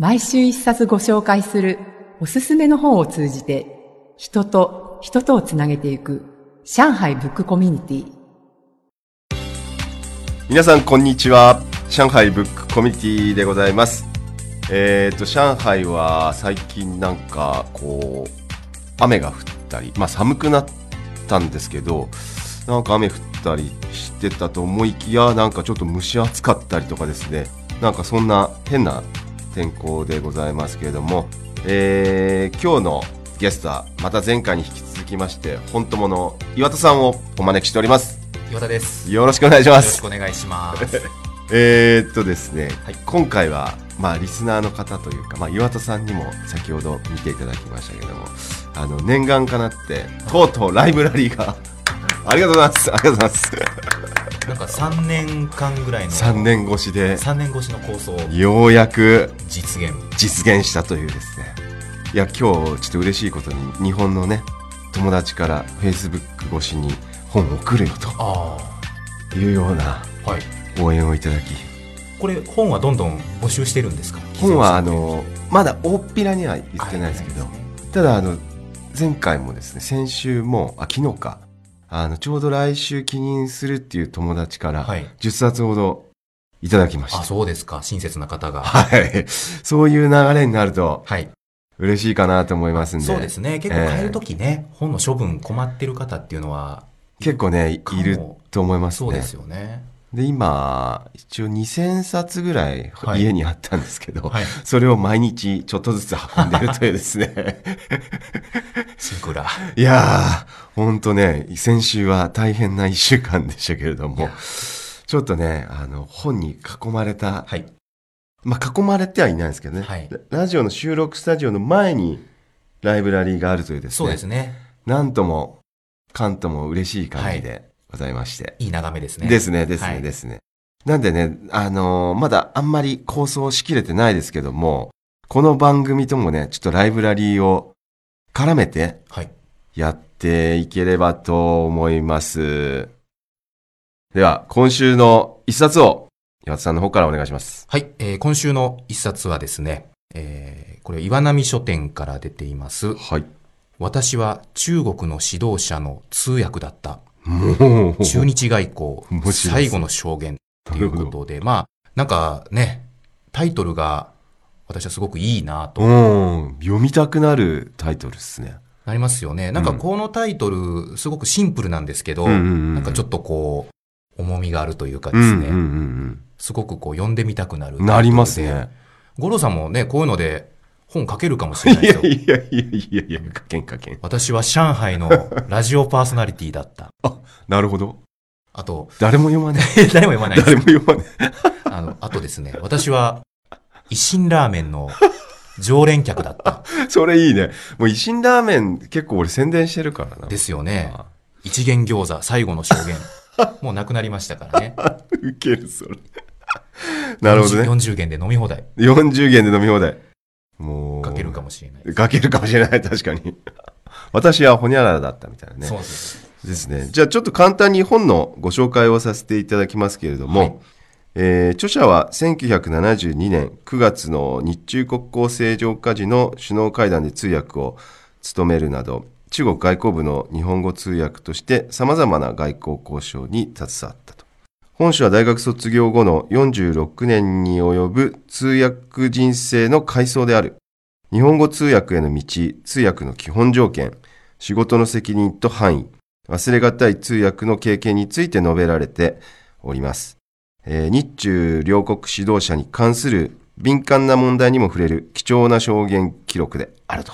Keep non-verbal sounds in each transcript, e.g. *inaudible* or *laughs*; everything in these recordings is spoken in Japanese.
毎週一冊ご紹介するおすすめの本を通じて人と人とをつなげていく上海ブックコミュニティ。皆さんこんにちは。上海ブックコミュニティでございます。えっ、と上海は最近なんかこう雨が降ったりまあ寒くなったんですけどなんか雨降ったりしてたと思いきやなんかちょっと蒸し暑かったりとかですね。なんかそんな変な天候でございますけれども、えー、今日のゲストはまた前回に引き続きまして本友の岩田さんをお招きしております。岩田です。よろしくお願いします。よろしくお願いします。*laughs* えーっとですね、はい。今回はまあリスナーの方というか、まあ、岩田さんにも先ほど見ていただきましたけどもあの念願かなってとうとうライブラリーがありがとうございます。ありがとうございますなんか3年間ぐらいの3年越しで。3年越しの構想ようやく実現。実現したというですね。いや今日ちょっと嬉しいことに日本のね友達からフェイスブック越しに本を送るよあというような。応援をいただき。これ本はどんどん募集してるんですか？本はあのまだ大っぴらには言ってないですけど、はい。ただあの前回もですね先週もあ昨日かあのちょうど来週記念するっていう友達からはい10冊ほどいただきましあ、た、そうですか。親切な方が。はい *laughs* そういう流れになるとはい。嬉しいかなと思いますんでそうですね。結構買えるときね、本の処分困ってる方っていうのは、結構ねいると思いますねそうですよね。で今一応2000冊ぐらいはい家にあったんですけど、はい。それを毎日ちょっとずつ運んでるというですねシンクラ。いやー、ほんとね、先週は大変な一週間でしたけれどもちょっとね、あの、本に囲まれた、はい。まあ、囲まれてはいないんですけどね、はいララジオの収録スタジオの前にライブラリーがあるというですね、そうですね。なんとも、かんとも嬉しい感じでございまして。いい眺めですね。ですね、ですね、はいですね。なんでね、あのーまだあんまり構想しきれてないですけども、この番組ともね、ちょっとライブラリーを絡めて、はい。やっていければと思います。では、今週の一冊を、岩田さんの方からお願いします。はい、えー今週の一冊はですね、えーこれ岩波書店から出ています。はい。私は中国の指導者の通訳だった。もう、中日外面交最後の証言。ということで、まあ、なんかね、タイトルが私はすごくいいなと。うん、読みたくなるタイトルですね。なりますよね。なんかこのタイトル、すごくシンプルなんですけど、うんうんうんなんかちょっとこう、重みがあるというかうん、うん、ですね、うん。すごくこう読んでみたくなるうん。なりますね。五郎さんもね、こういうので本書けるかもしれないいですよ。やいやいやいやいや、かけんかけん。私は上海のラジオパーソナリティだった。*laughs* なるほど。あと、誰も読まね *laughs* 誰も読まない誰も読まね *laughs* あの、あとですね、私は、維新ラーメンの常連客だった。え。それいいね。もう、維新ラーメン結構俺宣伝してるからな。ですよね。あ一元餃子最後の証言。もうなくなりましたからね。ウケる、それ。なるほどね。40元で飲み放題。40元で飲み放題。もう。かけるかもしれない。かけるかもしれない、確かに。私はホニャララだったみたいなね。そうです。ですね。じゃあちょっと簡単に本のご紹介をさせていただきますけれども、はいえー著者は1972年9月の日中国交正常化時の首脳会談で通訳を務めるなど、中国外交部の日本語通訳として様々な外交交渉に携わったと。本書は大学卒業後の46年に及ぶ通訳人生の回想である。日本語通訳への道、通訳の基本条件、仕事の責任と範囲、忘れがたい通訳の経験について述べられております。えー日中両国指導者に関する敏感な問題にも触れる貴重な証言記録であると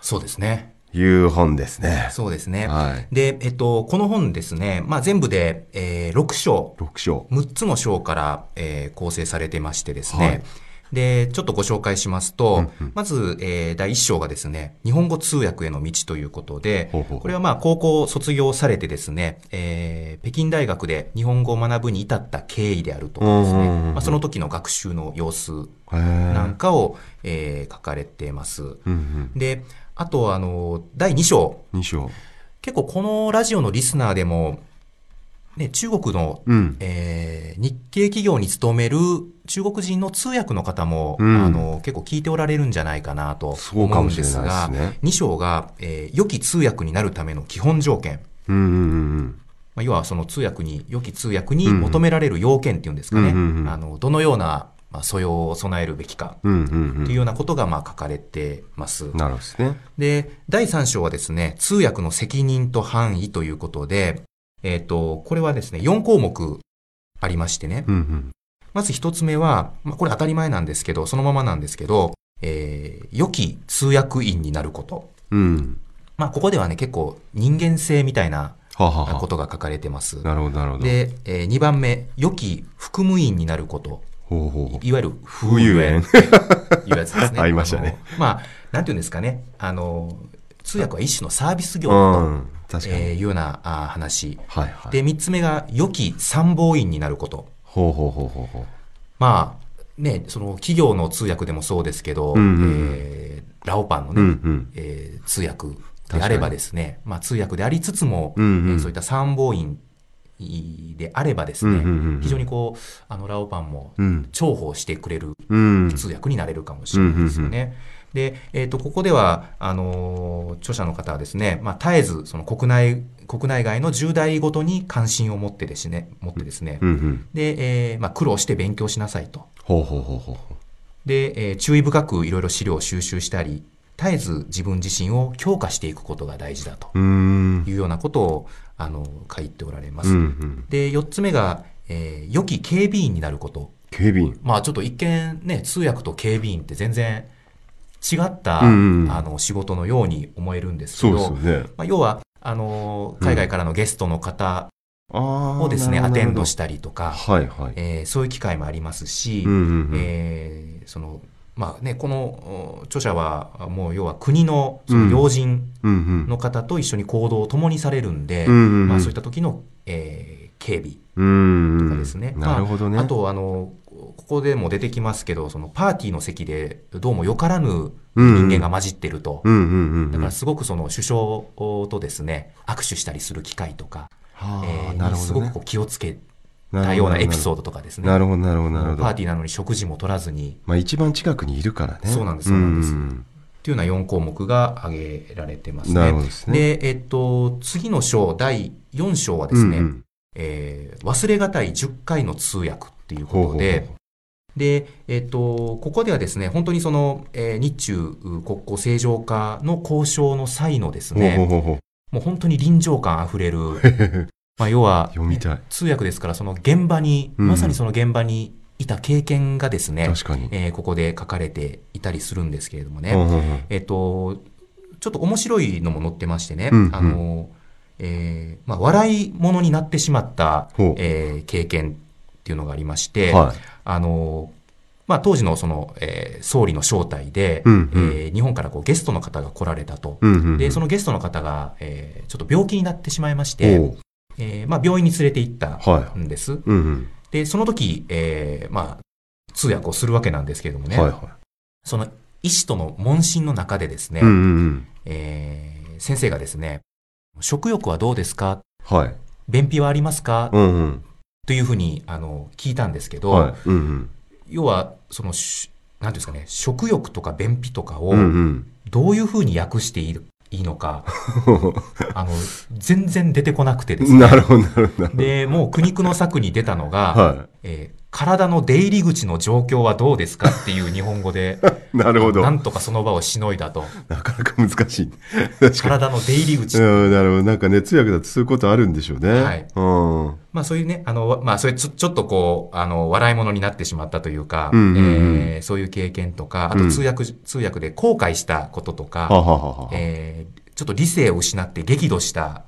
そうですね。いう本ですね。そうですね。はい。で、えっと、この本ですね、まあ全部で、えー6章、6章。6つの章から、えー構成されてましてですね、はいで、ちょっとご紹介しますと、うんうんまず、えー第1章がですね、日本語通訳への道ということで、ほうほうこれはまあ高校を卒業されてですね、えー北京大学で日本語を学ぶに至った経緯であるとですね、まあ、その時の学習の様子へなんーかを、えー書かれてます。うんうん。で、あと、あの、第2章、2章。結構このラジオのリスナーでも、ね、中国の、うん。えー日系企業に勤める中国人の通訳の方も、うんあの結構聞いておられるんじゃないかなと思うんですが、ですね2章が、えー良き通訳になるための基本条件。うんうんうんまあ、要はその通訳に、良き通訳に求められる要件っていうんですかね。うんうんうんあの、どのような、まあ、素養を備えるべきか。というようなことがまあ書かれてます。なるほどですね。で、第3章はですね、通訳の責任と範囲ということで、えっ、と、これはですね、4項目ありましてね。うんうんまず1つ目は、まあ、これ当たり前なんですけど、そのままなんですけど、えー良き通訳員になること。うん。まあ、ここではね、結構人間性みたいなことが書かれてます。あ。なるほどなるほど。で、え2番目、良き副務員になること。いわゆる、風流園っていうやつですね。*laughs* ありましたね。まあ、なんていうんですかね。あの、通訳は一種のサービス業と。えーいうようなあ話。はいはい。で、3つ目が、良き参謀員になること。ほうほうほうほうほう。まあ、ね、その企業の通訳でもそうですけど、うんうんうんえーラオパンのね、うんうん。えー通訳であればですね、まあ通訳でありつつも、うんうんえーそういった参謀員であればですね、うんうんうんうん非常にこう、あのラオパンもうん。重宝してくれるうん。通訳になれるかもしれないですよね。で、えっ、と、ここでは、あのー著者の方はですね、まあ、絶えず、その国内、国内外の重大ごとに関心を持ってですね、持ってですね、うんうん。で、えーまあ、苦労して勉強しなさいと。ほうほうほうほうほで、えー注意深くいろいろ資料を収集したり、絶えず自分自身を強化していくことが大事だと。いうようなことを、あの、書いておられます。うんうん。で、四つ目が、えー良き警備員になること。警備員。まあちょっと一見ね、通訳と警備員って全然違った、うんうんあの仕事のように思えるんですけど、ね。まあ、要は、あの、海外からのゲストの方。をですね、アテンドしたりとか、はいはい。えーそういう機会もありますし、うんうんうん。えーその、まあね、このお著者は、もう要は国のその要人。の方と一緒に行動を共にされるんで、まあそういった時の、えー警備。とかですね。なるほどね。まあ、あと、あの、ここでも出てきますけど、そのパーティーの席でどうもよからぬ人間が混じってると。だからすごくその首相とですね、握手したりする機会とか、はあ、えーねにすごくこ。う気をつけなるほどたようなエピソードとかですね。なるほどなるほどなるほど。パーティーなのに食事も取らずに、まあ一番近くにいるからね。そうなんですそうなんですんっていうような4項目が挙げられてますね。なるほどですね。で、えっと、次の章、第4章はですね、うんうんえー忘れがたい10回の通訳っていうほうほうほうことで、で、えっと、ここではですね、本当にその、えー日中国交正常化の交渉の際のですほうほうね、ほうほう。もう本当に臨場感あふれる、*laughs* まあ、要は、読みたい。通訳ですから、その現場に、うん。まさにその現場にいた経験がですね。えーここで書かれていたりするんですけれどもね、うんうんうん。えっと、ちょっと面白いのも載ってましてね、うんうん。あの、えーまあ、笑い物になってしまったえー経験っていうのがありまして、はい。あの、まあ、当時のその、えー総理の招待で、うんうん。えー日本からこうゲストの方が来られたと。うんうんうん。で、そのゲストの方が、えーちょっと病気になってしまいまして、えーまあ、病院に連れて行ったはんです。い。うんうん。で、その時、えーまあ、通訳をするわけなんですけれどもね、はいはその医師との問診の中でですね、い。うんうんうん。えー先生がですね、食欲はどうですか？はい。便秘はありますか、うんうん。というふうに、あの、聞いたんですけど、はい。うんうん。要は、その、しなんていうんですかね、食欲とか便秘とかをう、んどういうふうに訳していいいいのか、うん。あの、全然出てこなくてですね。なるほど、なるほど。で、もう苦肉の策に出たのが、はえー体の出入り口の状況はどうですかっていう日本語で、い。*laughs* なるほど。ななんとかその場をしのいだと。かなか難しい。*laughs* 体の出入り口うん、なるほど。なんかね、通訳だとそういうことあるんでしょうね。はいうん。まあそういうね、あの、まあそれちょちょっとこう、あの、笑い物になってしまったというか、うんうんうんえーそういう経験とか、あうんと通訳、通訳で後悔したこととか、はははは。えーちょっと理性を失って激怒した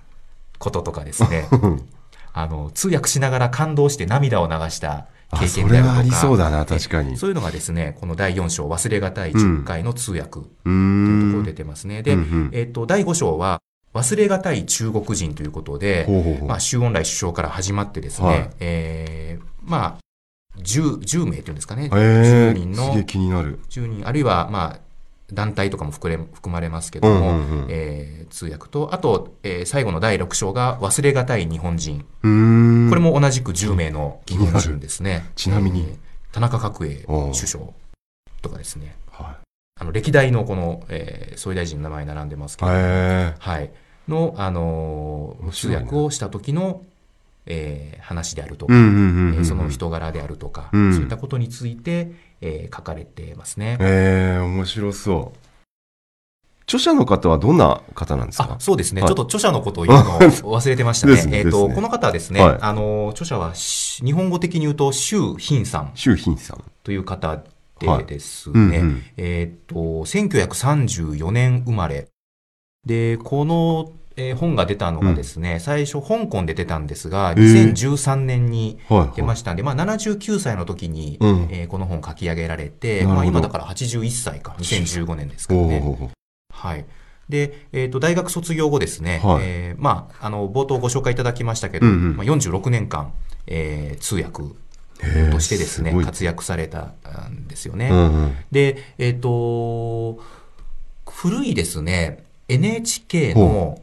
こととかですね、*laughs* あの、通訳しながら感動して涙を流したあ、経そ験であるとか。れはありそうだな、確かに。そういうのがですね、この第4章忘れがたい10回の通訳とういう。ところ出てますね。で、うんうんえっ、と、第5章は忘れがたい中国人ということで、ほうほうほうまあ、周恩来首相から始まってですね、はいえーまあ、10、10名というんですかね、10ええ人のすげえ、気になる。10人、あるいは、まあ、団体とかも含れ含まれますけども、うんうんうんえー通訳と、あと、えー最後の第6章が忘れがたい日本人。これも同じく10名の日本人ですね。ちなみにえー田中角栄首相とかですね、はあの歴代のこの、えー総理大臣の名前並んでますけい。ど、へはい、の、あのー通訳をした時の、えー話であるとか、その。人柄であるとか、うんそういったことについて、えー書かれてますね。ええ、面白そう。著者の方はどんな方なんですか？あそうですね、はい。ちょっと著者のことを言うのを *laughs* 忘れてましたね。ね。えっ、と、ですねこの方はですね、はい。あの、著者はし日本語的に言うと、周品さん。周品さん。という方ではい。ですうんね、うん。えっ、と、1934年生まれ。で、この、えー本が出たのがですね、最初香港で出たんですが、ー。2013年にはい。出ましたんで、まあ79歳の時に、うん。えーこの本書き上げられて、まあ今だから81歳か、2015年ですからね。はい。で、えっ、と、大学卒業後ですね、はいえーまあ、あの、冒頭ご紹介いただきましたけど、うんうんまあ、46年間、えー通訳としてですね、活躍されたんですよね。うんうん。で、えっ、と、古いですね、NHK の、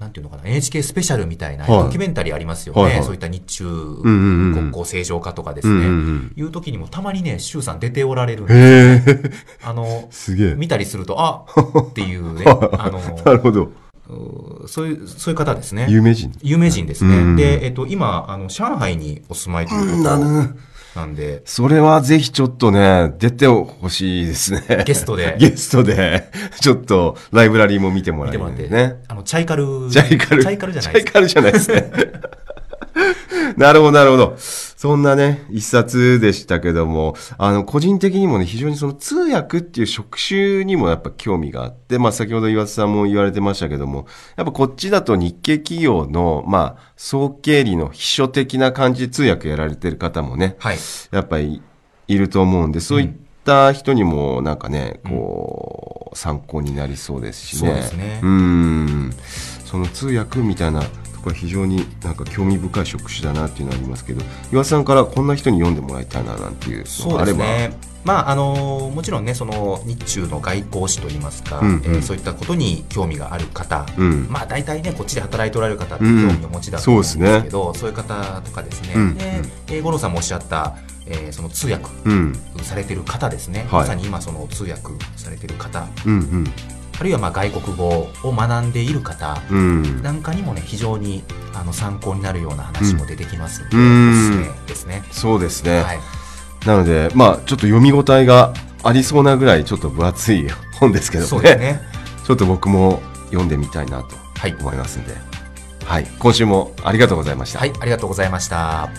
なんていうのかな、NHK スペシャルみたいなはいドキュメンタリーありますよね。はいはいそういった日中うんうんうん国交正常化とかですね。うんうんうん。いう時にもたまにね、周さん出ておられるんですあの、すげえ。見たりすると、あっていうね、*laughs* あの、なるほど。うそういう、そういう方ですね。有名人。有名人ですね。うんで、えっと、今、あの、上海にお住まいということなんで、それはぜひちょっとね、出てほしいですね。ゲストで *laughs* ゲストで、ちょっとライブラリーも見てもらえ見てもらって、るね。あの、チャイカル、チャイカル。チャイカルじゃないですチャイカルじゃないですね。*laughs* なるほど、なるほど。そんなね、一冊でしたけども、あの、個人的にもね、非常にその通訳っていう職種にもやっぱ興味があって、まあ先ほど岩田さんも言われてましたけども、やっぱこっちだと日系企業の、まあ、総経理の秘書的な感じで通訳やられてる方もね、はい。やっぱりいると思うんで、そういった人にもなんかね、こう、参考になりそうですしね。そうですねうん。その通訳みたいなところは非常になんか興味深い職種だなっていうのはありますけど、岩田さんからこんな人に読んでもらいたいななんていうのそうがあれば。ね。まあ、あの、もちろんね、その、日中の外交史といいますか、うんうんえーそういったことに興味がある方、うん。まあ大体ね、こっちで働いておられる方って興味をお持ちだと思うんですけど、そういう方とかですね。うんで、えー五郎さんもおっしゃった、えーその通訳うん。されてる方ですね。はいまさに今その通訳されてる方、うん。あるいはまあ外国語を学んでいる方。なんかにもね、非常にあの参考になるような話も出てきますので、うんおすすめですね。そうですね。はい。なので、まあ、ちょっと読み応えがありそうなぐらいちょっと分厚い本ですけどね。そうですね。*laughs* ちょっと僕も読んでみたいなとはい。思いますんで。はい。今週もありがとうございました。はい、ありがとうございました。